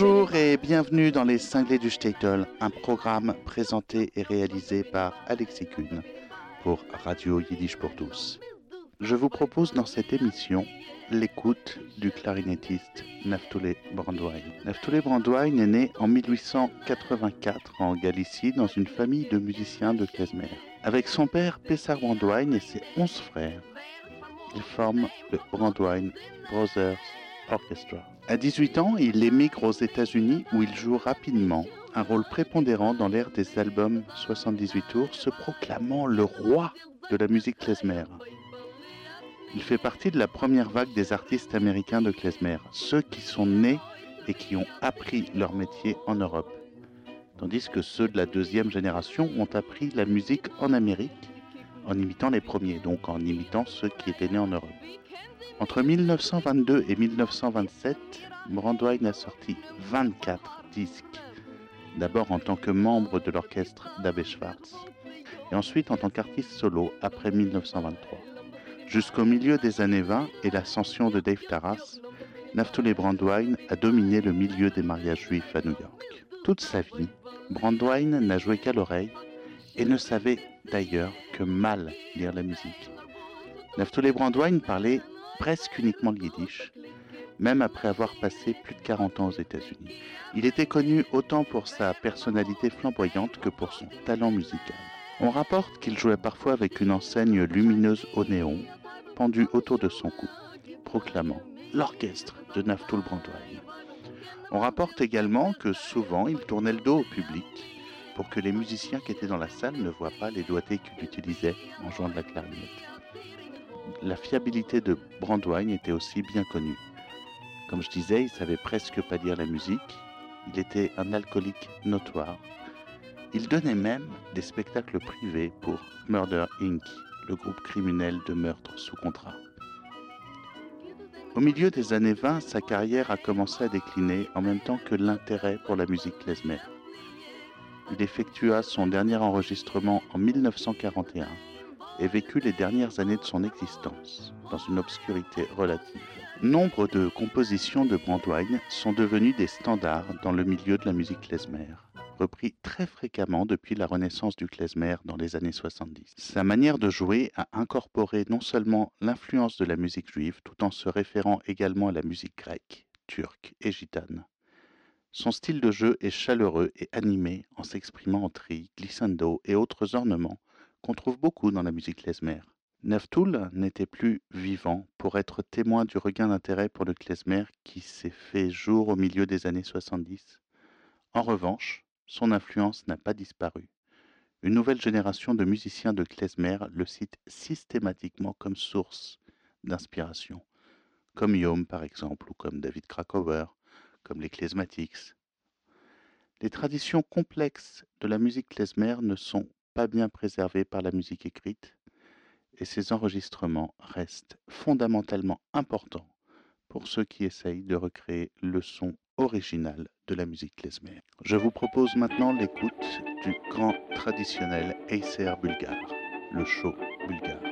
Bonjour et bienvenue dans les Cinglés du Statel, un programme présenté et réalisé par Alexis Kuhn pour Radio Yiddish pour tous. Je vous propose dans cette émission l'écoute du clarinettiste Naftule Brandwein. Naftule Brandwein est né en 1884 en Galicie dans une famille de musiciens de klezmer. Avec son père Pessar Brandwein et ses onze frères, il forme le Brandwein Brothers À 18 ans, il émigre aux États-Unis où il joue rapidement un rôle prépondérant dans l'ère des albums 78 tours, se proclamant le roi de la musique klezmer. Il fait partie de la première vague des artistes américains de klezmer, ceux qui sont nés et qui ont appris leur métier en Europe, tandis que ceux de la deuxième génération ont appris la musique en Amérique en imitant les premiers, donc en imitant ceux qui étaient nés en Europe. Entre 1922 et 1927, Brandwein a sorti 24 disques, d'abord en tant que membre de l'orchestre d'Abbé Schwartz, et ensuite en tant qu'artiste solo après 1923. Jusqu'au milieu des années 20 et l'ascension de Dave Taras, Naftule Brandwein a dominé le milieu des mariages juifs à New York. Toute sa vie, Brandwein n'a joué qu'à l'oreille et ne savait d'ailleurs que mal lire la musique. Naftule Brandwein parlait presque uniquement le yiddish, même après avoir passé plus de 40 ans aux États-Unis. Il était connu autant pour sa personnalité flamboyante que pour son talent musical. On rapporte qu'il jouait parfois avec une enseigne lumineuse au néon, pendue autour de son cou, proclamant l'orchestre de Naftul Brandwein. On rapporte également que souvent il tournait le dos au public pour que les musiciens qui étaient dans la salle ne voient pas les doigtés qu'il utilisait en jouant de la clarinette. La fiabilité de Brandwein était aussi bien connue. Comme je disais, il savait presque pas dire la musique, il était un alcoolique notoire. Il donnait même des spectacles privés pour Murder Inc., le groupe criminel de meurtre sous contrat. Au milieu des années 20, sa carrière a commencé à décliner en même temps que l'intérêt pour la musique klezmer. Il effectua son dernier enregistrement en 1941 et vécut les dernières années de son existence dans une obscurité relative. Nombre de compositions de Brandwein sont devenues des standards dans le milieu de la musique klezmer repris très fréquemment depuis la renaissance du klezmer dans les années 70. Sa manière de jouer a incorporé non seulement l'influence de la musique juive, tout en se référant également à la musique grecque, turque et gitane. Son style de jeu est chaleureux et animé en s'exprimant en tri, glissando et autres ornements qu'on trouve beaucoup dans la musique klezmer. Naftoul n'était plus vivant pour être témoin du regain d'intérêt pour le klezmer qui s'est fait jour au milieu des années 70. En revanche, son influence n'a pas disparu. Une nouvelle génération de musiciens de klezmer le cite systématiquement comme source d'inspiration, comme Yom par exemple, ou comme David Krakower, comme les klezmatics. Les traditions complexes de la musique klezmer ne sont pas bien préservées par la musique écrite, et ces enregistrements restent fondamentalement importants pour ceux qui essayent de recréer le son original de la musique klezmer. Je vous propose maintenant l'écoute du grand traditionnel Acer bulgare, le show bulgare.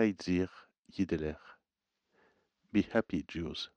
Heidzir Yiddeler. Be happy, Jews.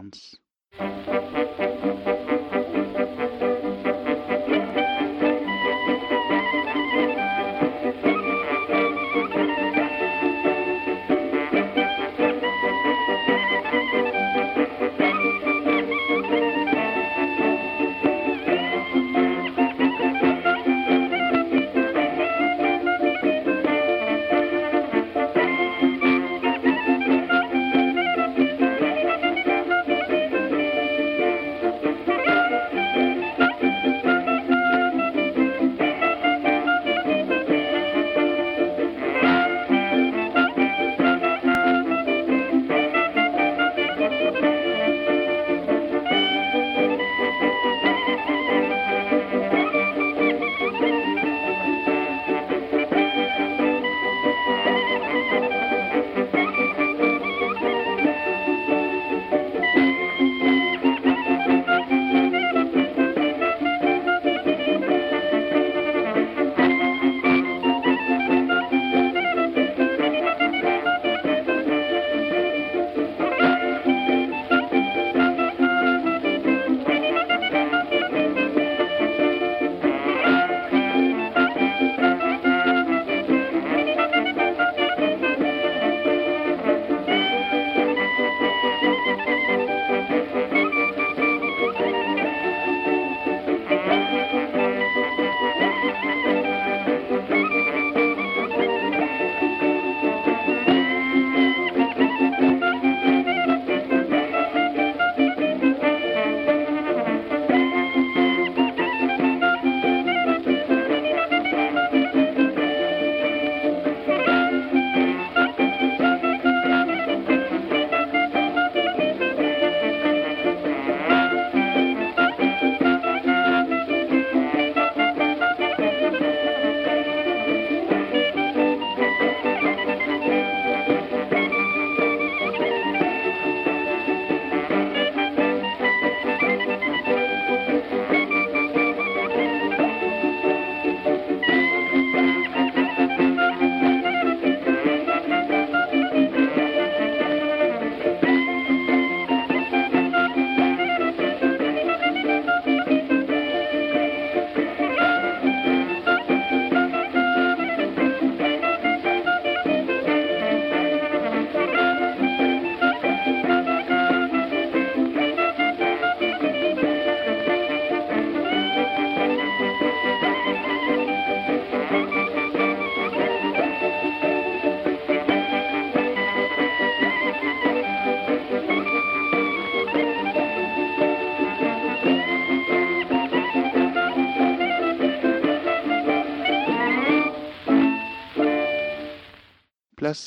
sounds.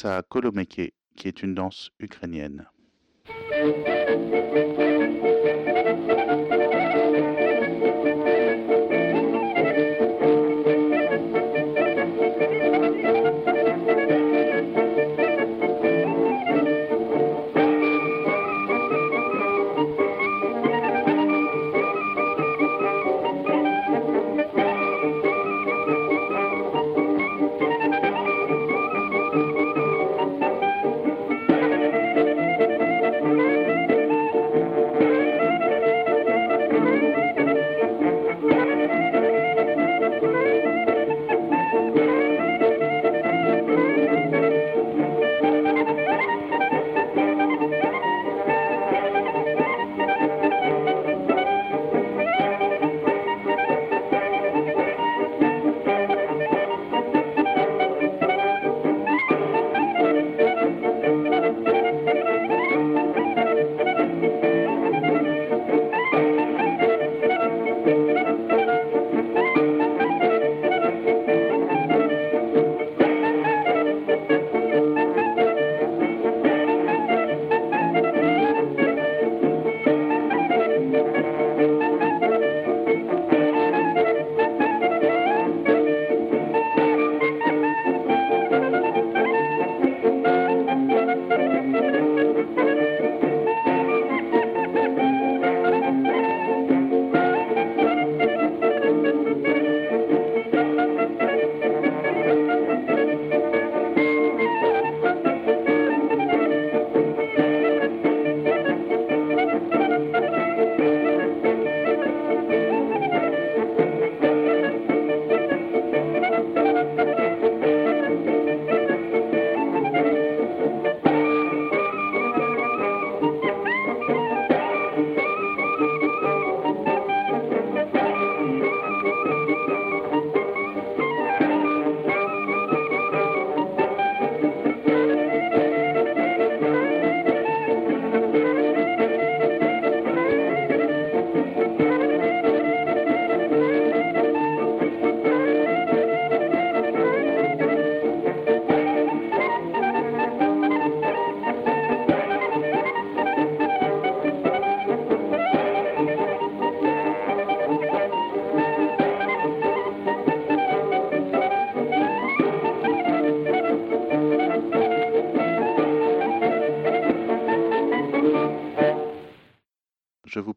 À Kolomeke, qui est une danse ukrainienne.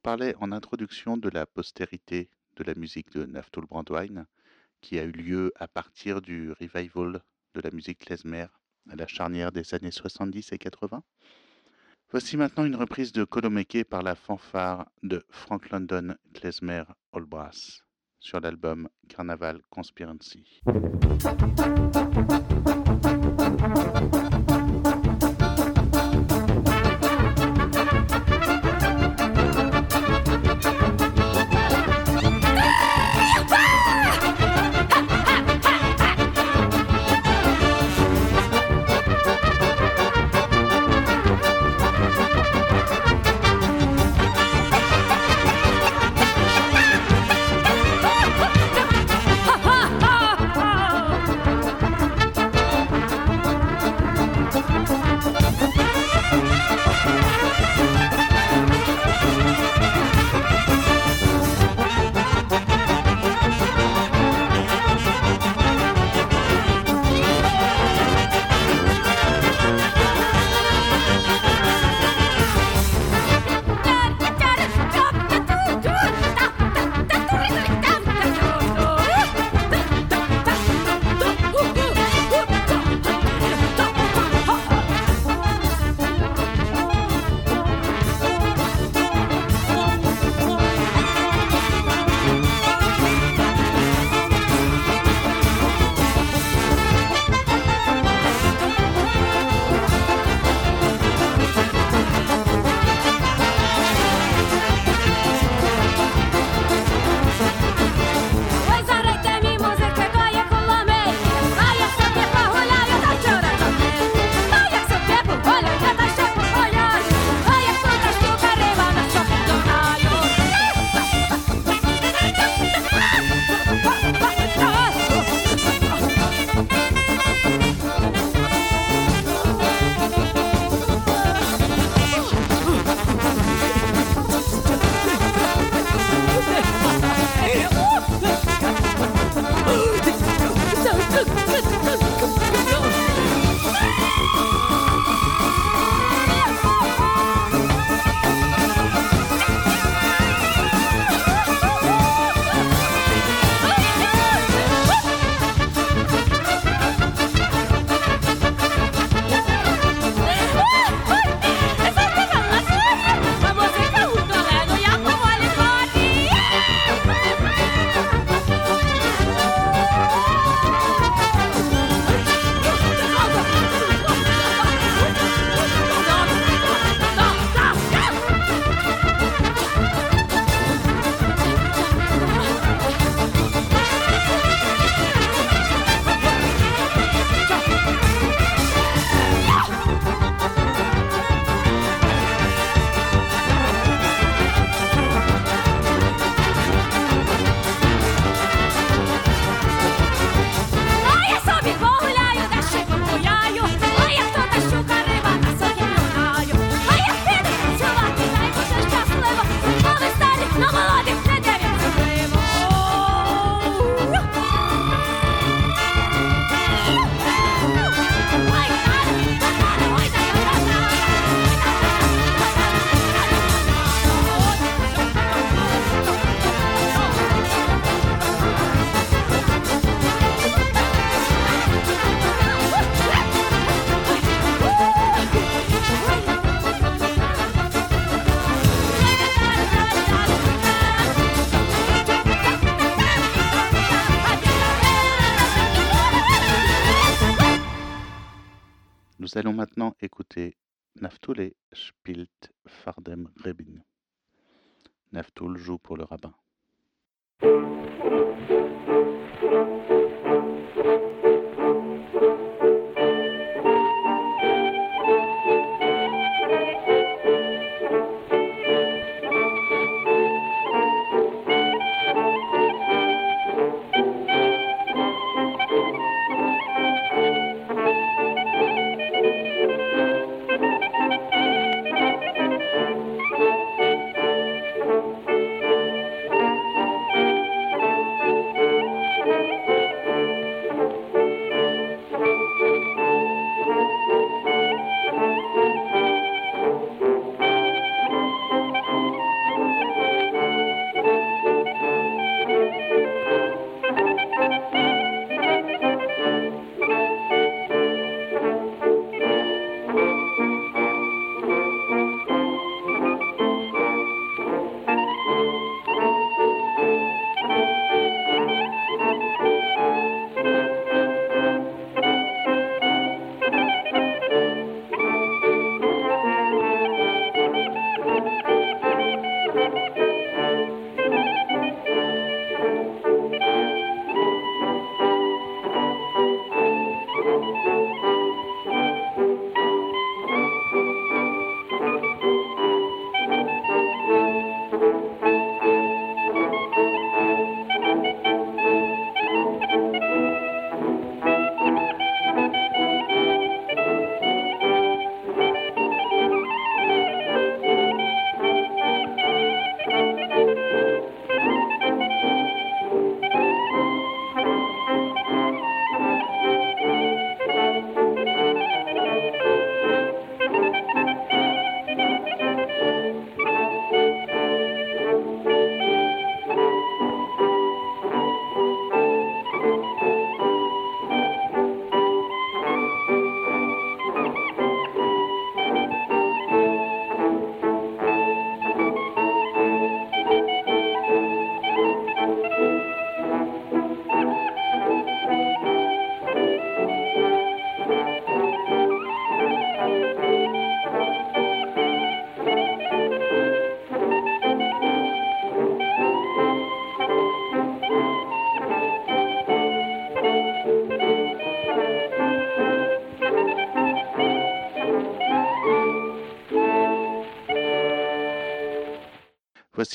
Parlais en introduction de la postérité de la musique de Naftul Brandwein, qui a eu lieu à partir du revival de la musique klezmer à la charnière des années 70 et 80. Voici maintenant une reprise de Kolomeke par la fanfare de Frank London Klezmer All Brass sur l'album Carnaval Conspiracy.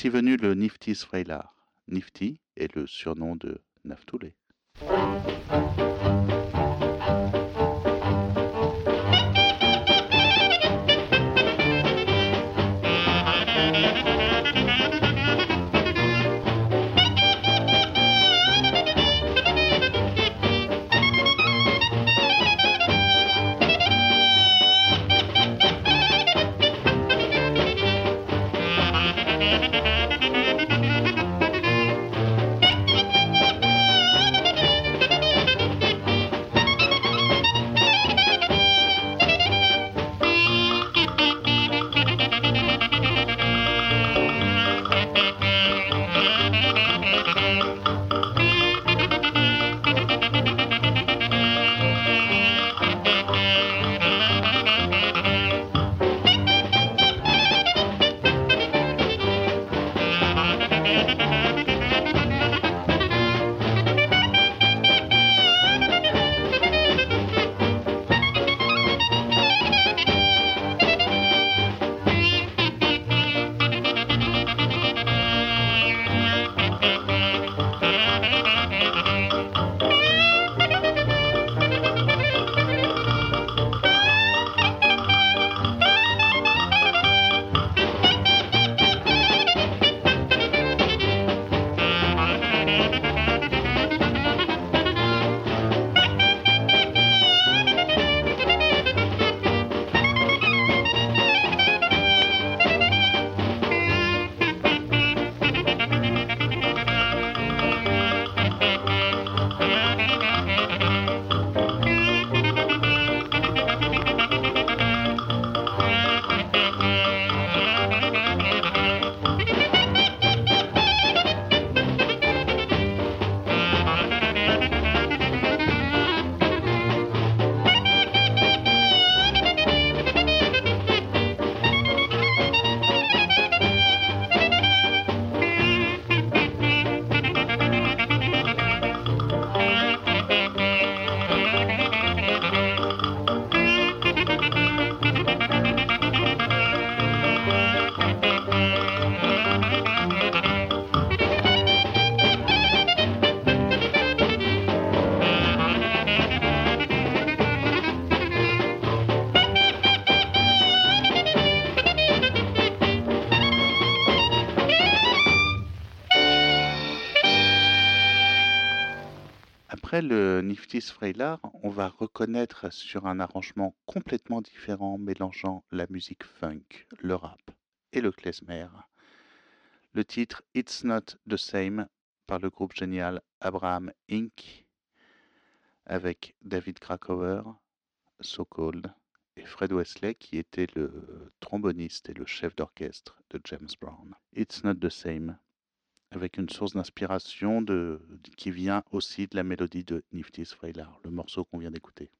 Venu le Nifty Sfreilar. Nifty est le surnom de Naftoulé. Le Niftis Freylar, on va reconnaître sur un arrangement complètement différent mélangeant la musique funk, le rap et le klezmer. Le titre It's Not the Same par le groupe génial Abraham Inc. avec David Krakower, So Cold et Fred Wesley qui était le tromboniste et le chef d'orchestre de James Brown. It's Not the Same avec une source d'inspiration de, qui vient aussi de la mélodie de Nifty's Freylar, le morceau qu'on vient d'écouter.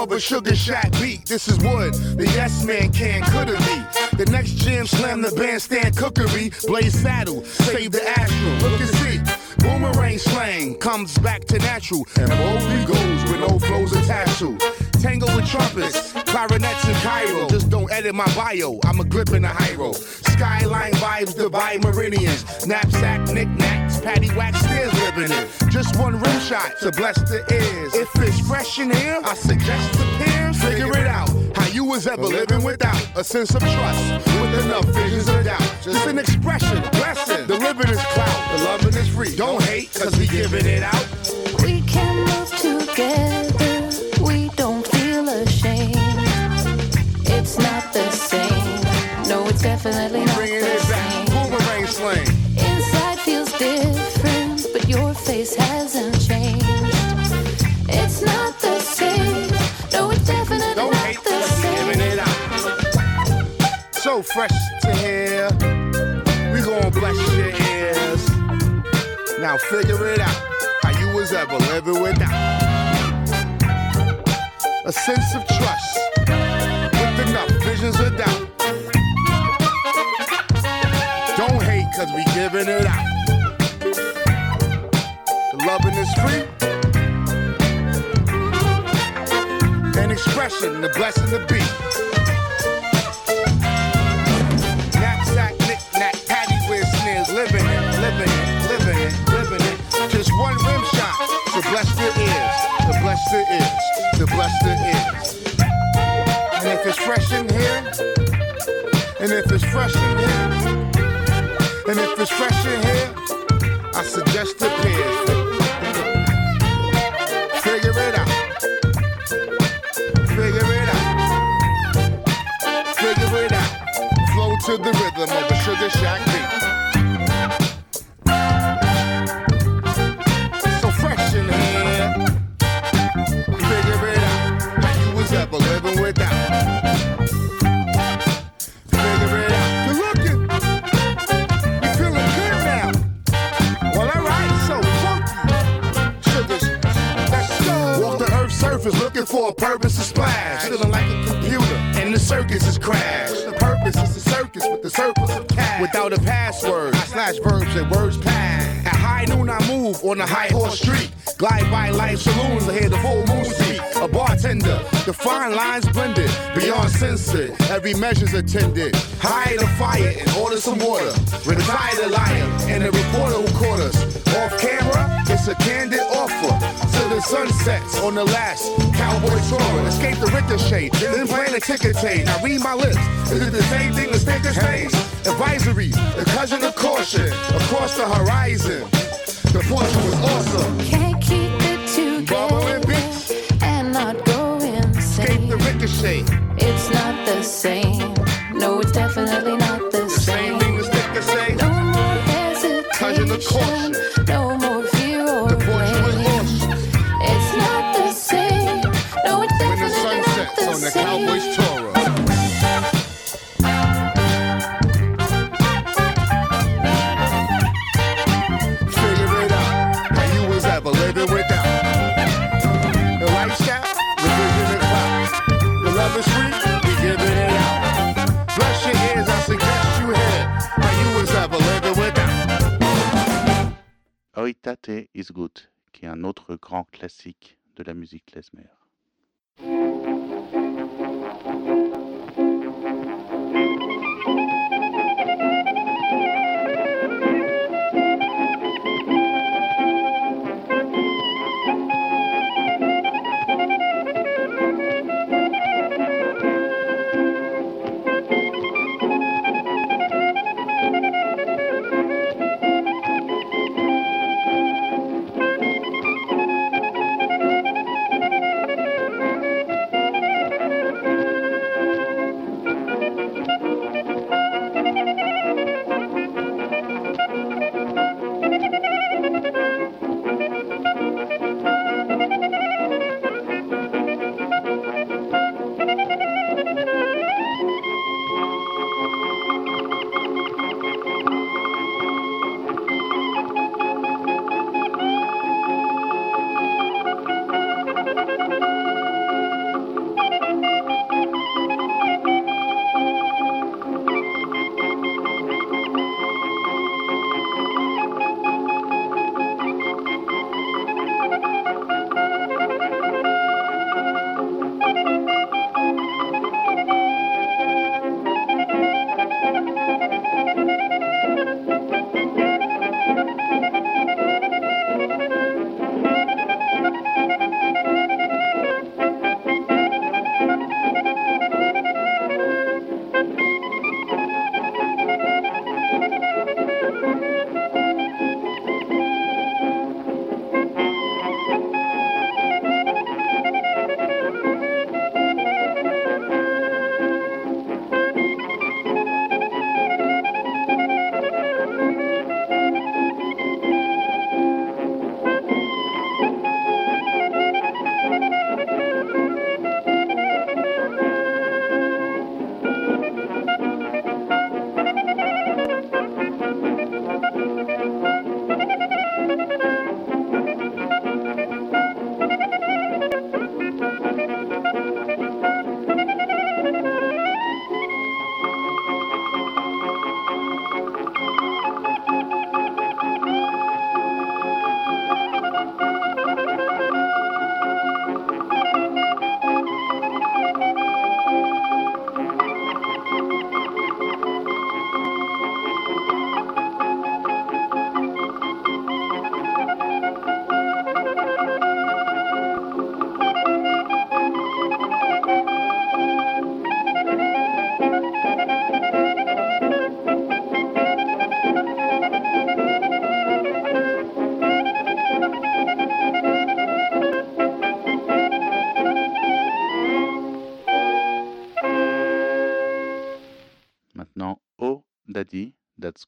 of a sugar shack beat. This is what the yes man can, could have be. The next jam slam the bandstand cookery. Blaze saddle, save the astral. Look and see. Boomerang slang comes back to natural. And he goes with no flows attached to. Tango with trumpets, clarinets and Cairo. Just don't edit my bio. I'm a grip in a high roll. Skyline vibes, divide meridians. Knapsack, knickknacks, patty wax, stairs living it. Just one rim shot to bless the ears. If it's fresh in here, I suggest the peers figure it out. Was ever living without a sense of trust, with enough visions of doubt. Just an expression, blessing. The living is clout, the loving is free. Don't hate, cause we giving it out. We can move together, we don't feel ashamed. It's not the same. No, it's definitely not Fresh to hear, we gon' bless your ears. Now figure it out, how you was ever living without a sense of trust, with enough visions of doubt. Don't hate, cause we giving it out. The loving is free. An expression, the blessing to be. Living it, living it, living it, living it. Just one rim shot to bless the ears, to bless the ears, to bless the ears. And if it's fresh in here, and if it's fresh in here, and if it's fresh in here, I suggest the peers. Figure it out. Figure it out. Figure it out. Flow to the rhythm of a sugar shack beat. For a splash. Feeling like a computer, and the circus is crashed. The purpose is the circus with the surplus of cash. Without a password, I slash verbs and words pass. At high noon, I move on the high horse street. Glide by life saloons, I hear the full moon speak. A bartender, the fine lines blended, beyond censored. Every measure's attended. Hire the fire and order some water. Retire the liar and the reporter who caught us. Off camera, a candid offer. Till the sun sets on the last cowboy tour. Escape the ricochet, then plan a ticket tape. Now read my lips. Is it the same thing as sticker stays? Advisory, the cousin of caution across the horizon. The portion was awesome. Can't keep it together and not go insane. Escape the ricochet. It's not the same. No, it's definitely not the The same same. thing as sticker say. No more Cousin of caution. Oitate is Good, qui est un autre grand classique de la musique klezmer.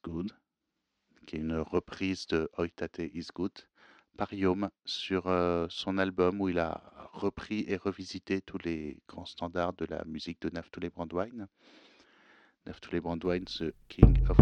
Good, qui est une reprise de Oitate Is Good par Yom sur euh, son album où il a repris et revisité tous les grands standards de la musique de Naftuli Brandwine. Brandwine, The King of.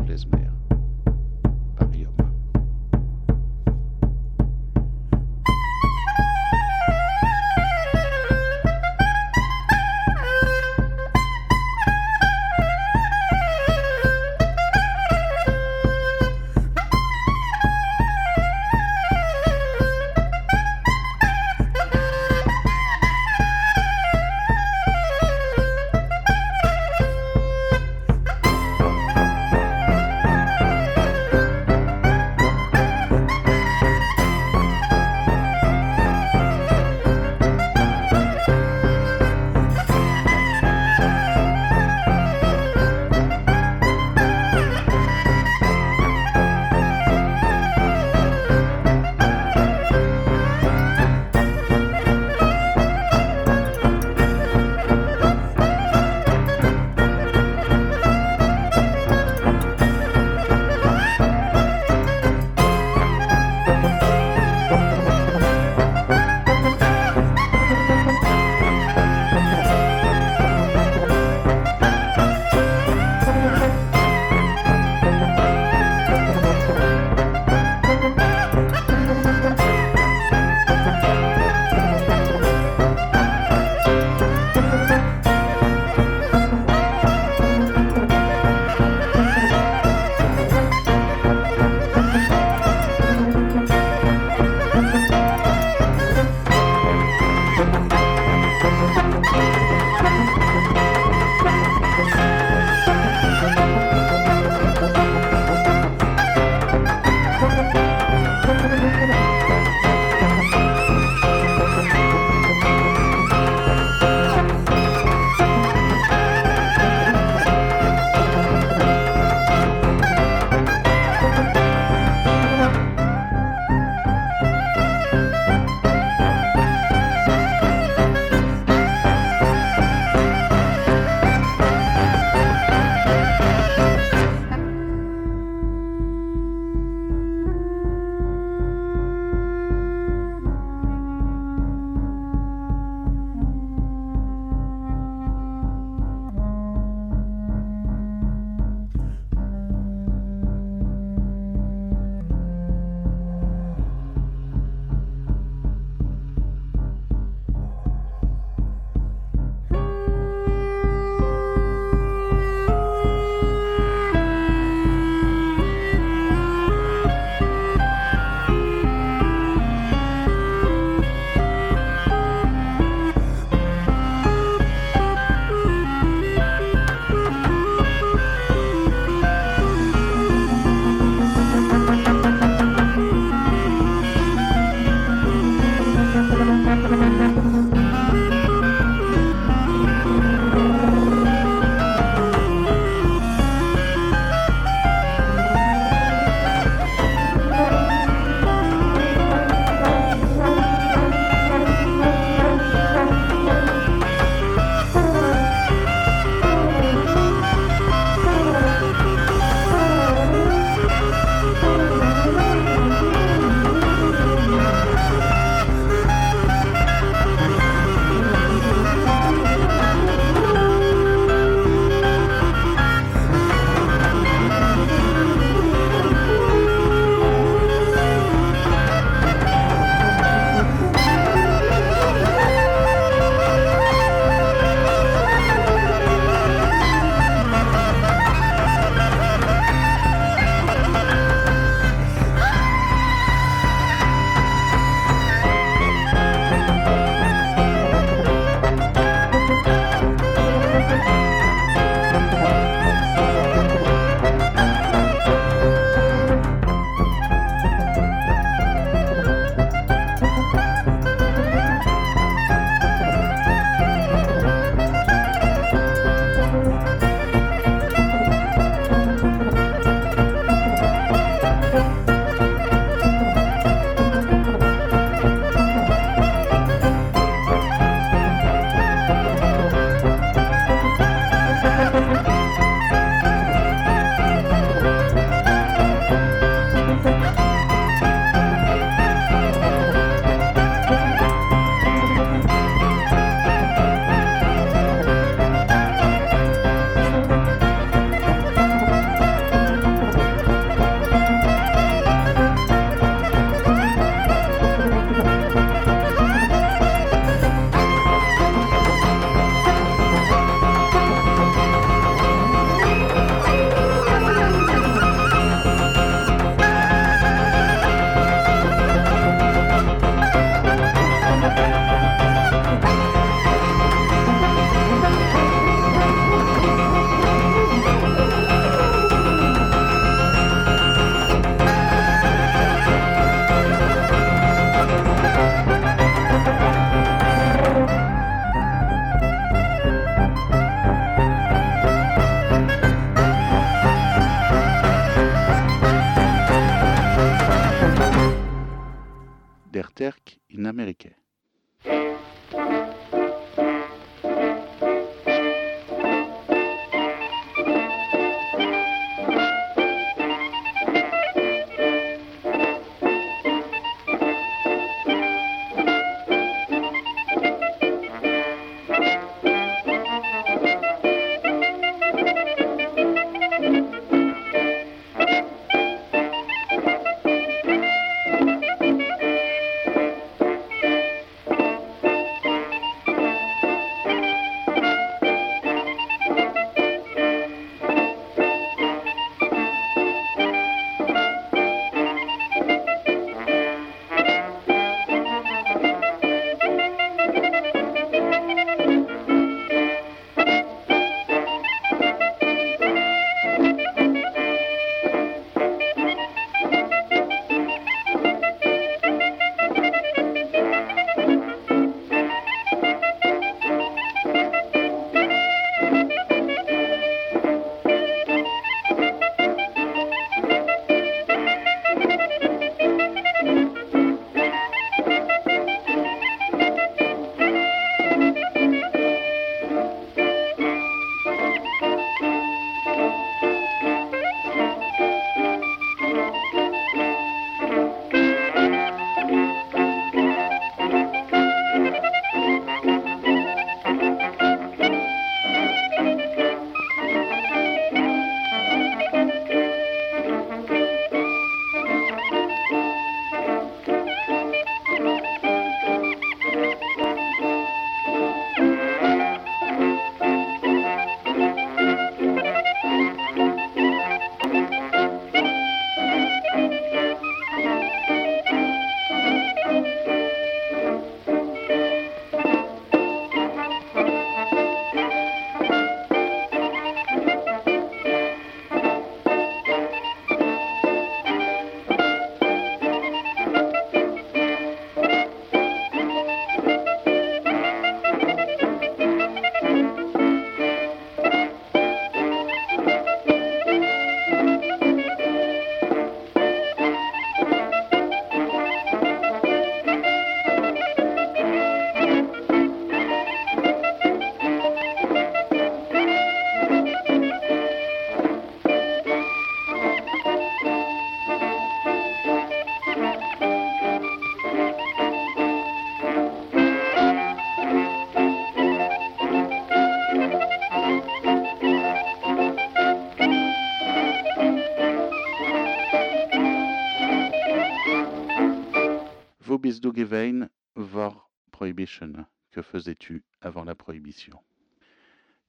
Que faisais-tu avant la prohibition?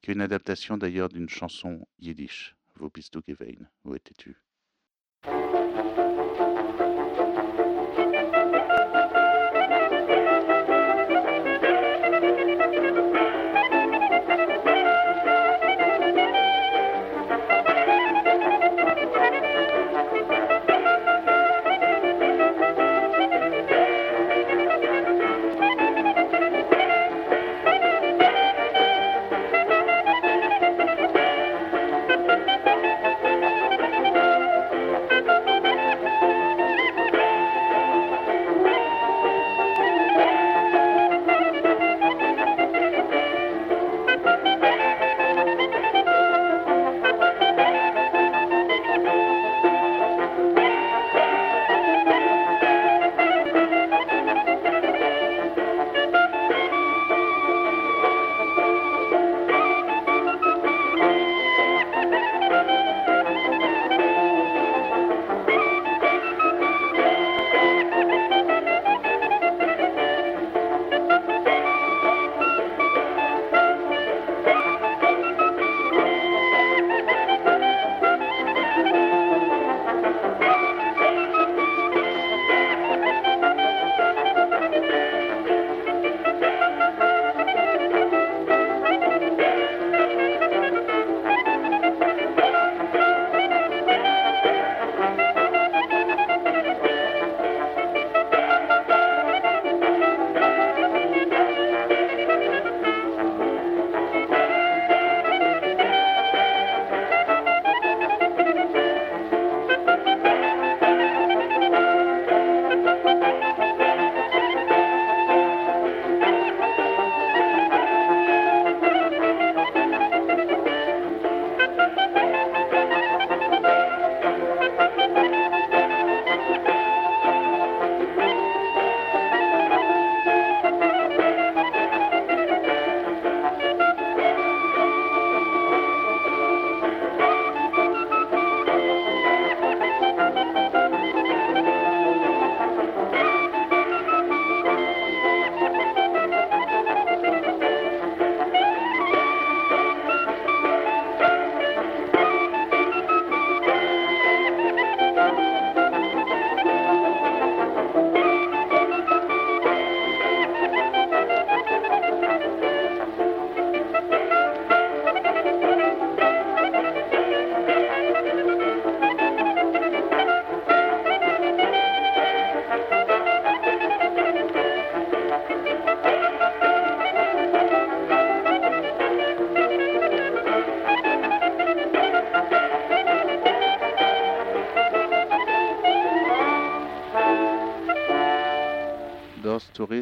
Qui est une adaptation d'ailleurs d'une chanson yiddish. Wo bist du gewesen Où étais-tu?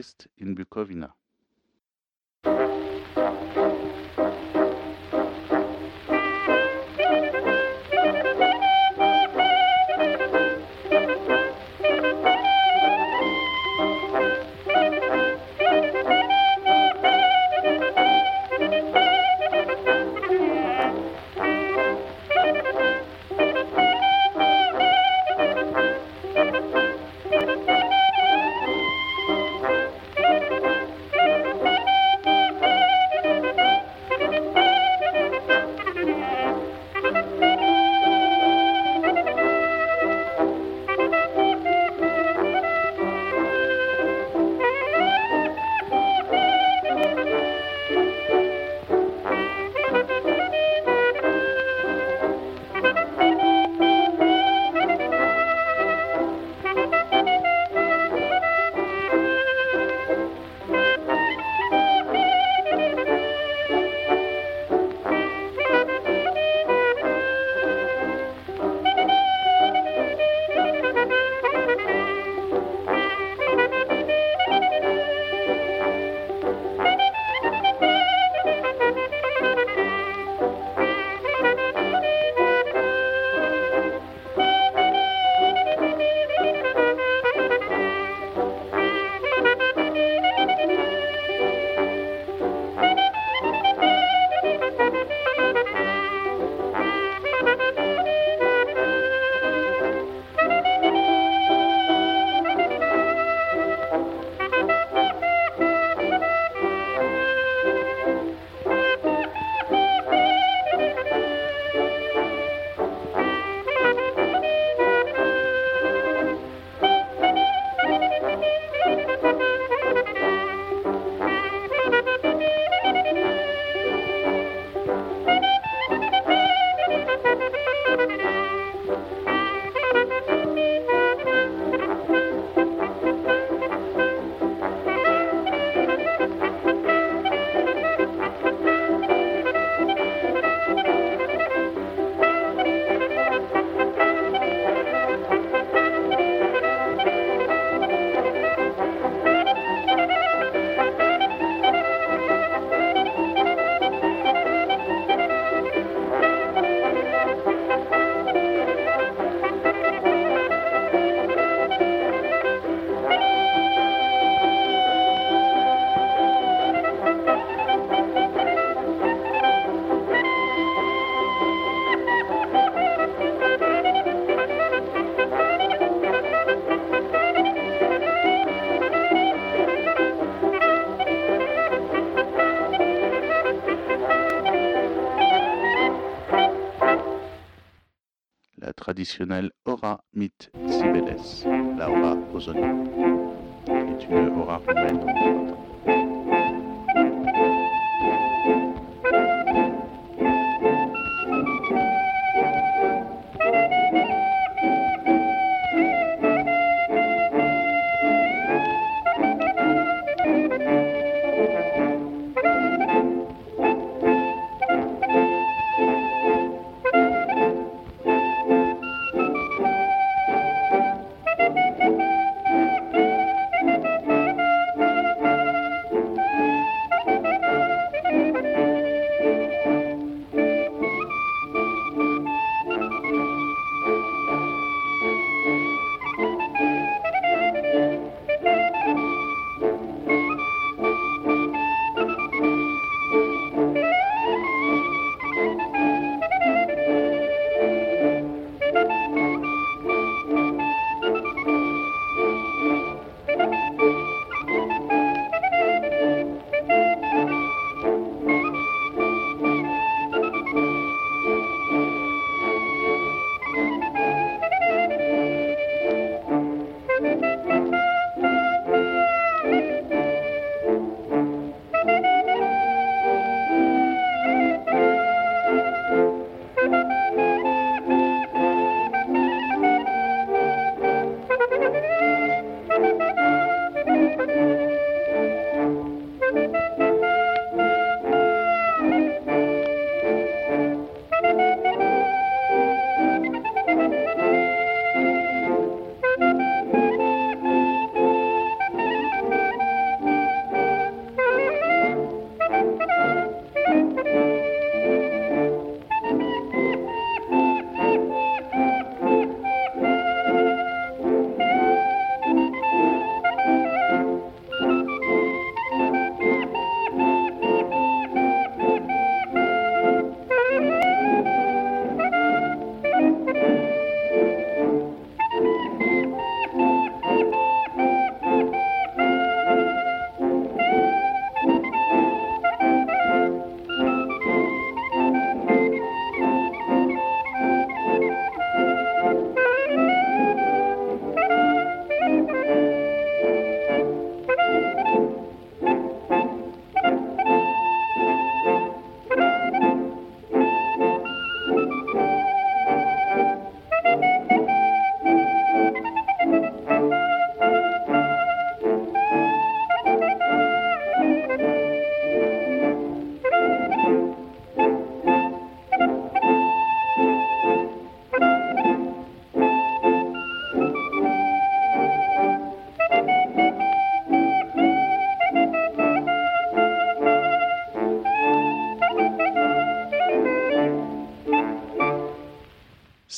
based in Bukovina. Traditionnelle aura mythe Cibeles, la aura ozonique, qui est une aura humaine.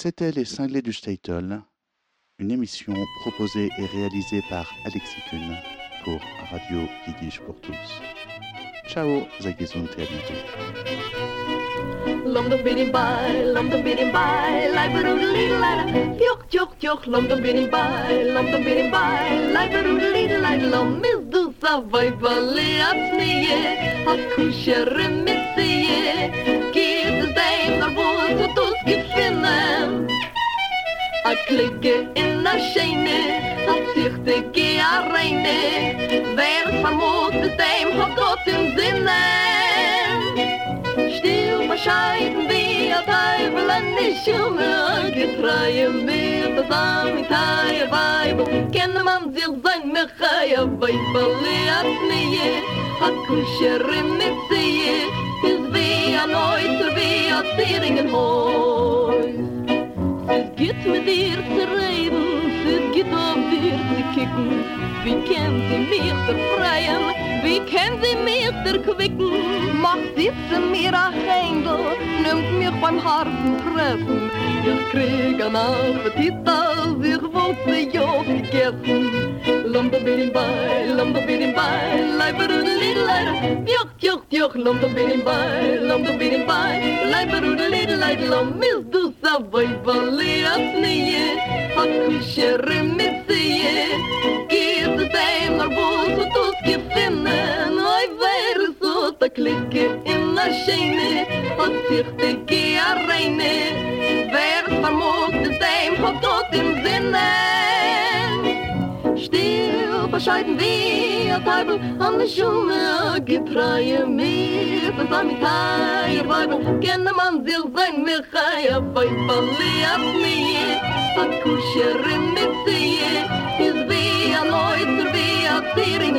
C'était Les Cinglés du Statel, une émission proposée et réalisée par Alexis Kuhn pour Radio Yiddish pour tous. Ciao, Zagizun et à bientôt. A klikke in a scheine, a zichte ge a reine, wer vermut bis dem hat Gott im Sinne. Still bescheiden wie a Teufel an die Schumme Getreue mit der Samitei a Weibel Kenne man sich sein Mechai a Weibel a Znie A Kusher mit Sie Is wie a Neuzer wie a Zieringen Häus Geht mit ihr zu reden Wie kent die meer bevrijen? Wie kent die meer verkwikken? Mag dit ze meer agenda, neemt mir van harten treffen. Ik kreeg een appetit als ik wolfde jou gegessen. Lumberbidimbai, lumberbidimbai, lijperoedelidelijd. Jocht, jocht, jocht, lumberbidimbai, lumberbidimbai, lijperoedelidelijd. Lamis dus avoi, valet, asneje, hakusje, remisseje. gefinne noi wer so da klicke in na scheine und sich de ge arreine wer vermut de dem hob dort im sinne. Still bescheiden wir teubel an de a gepreie mir von sami kai weil kenn man sich sein mir kai bei balli ab mir a kusher mit sie is wie a noi zur wie a tirin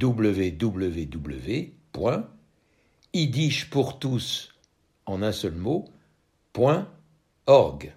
www.yiddishpourtous en un seul mot, point org.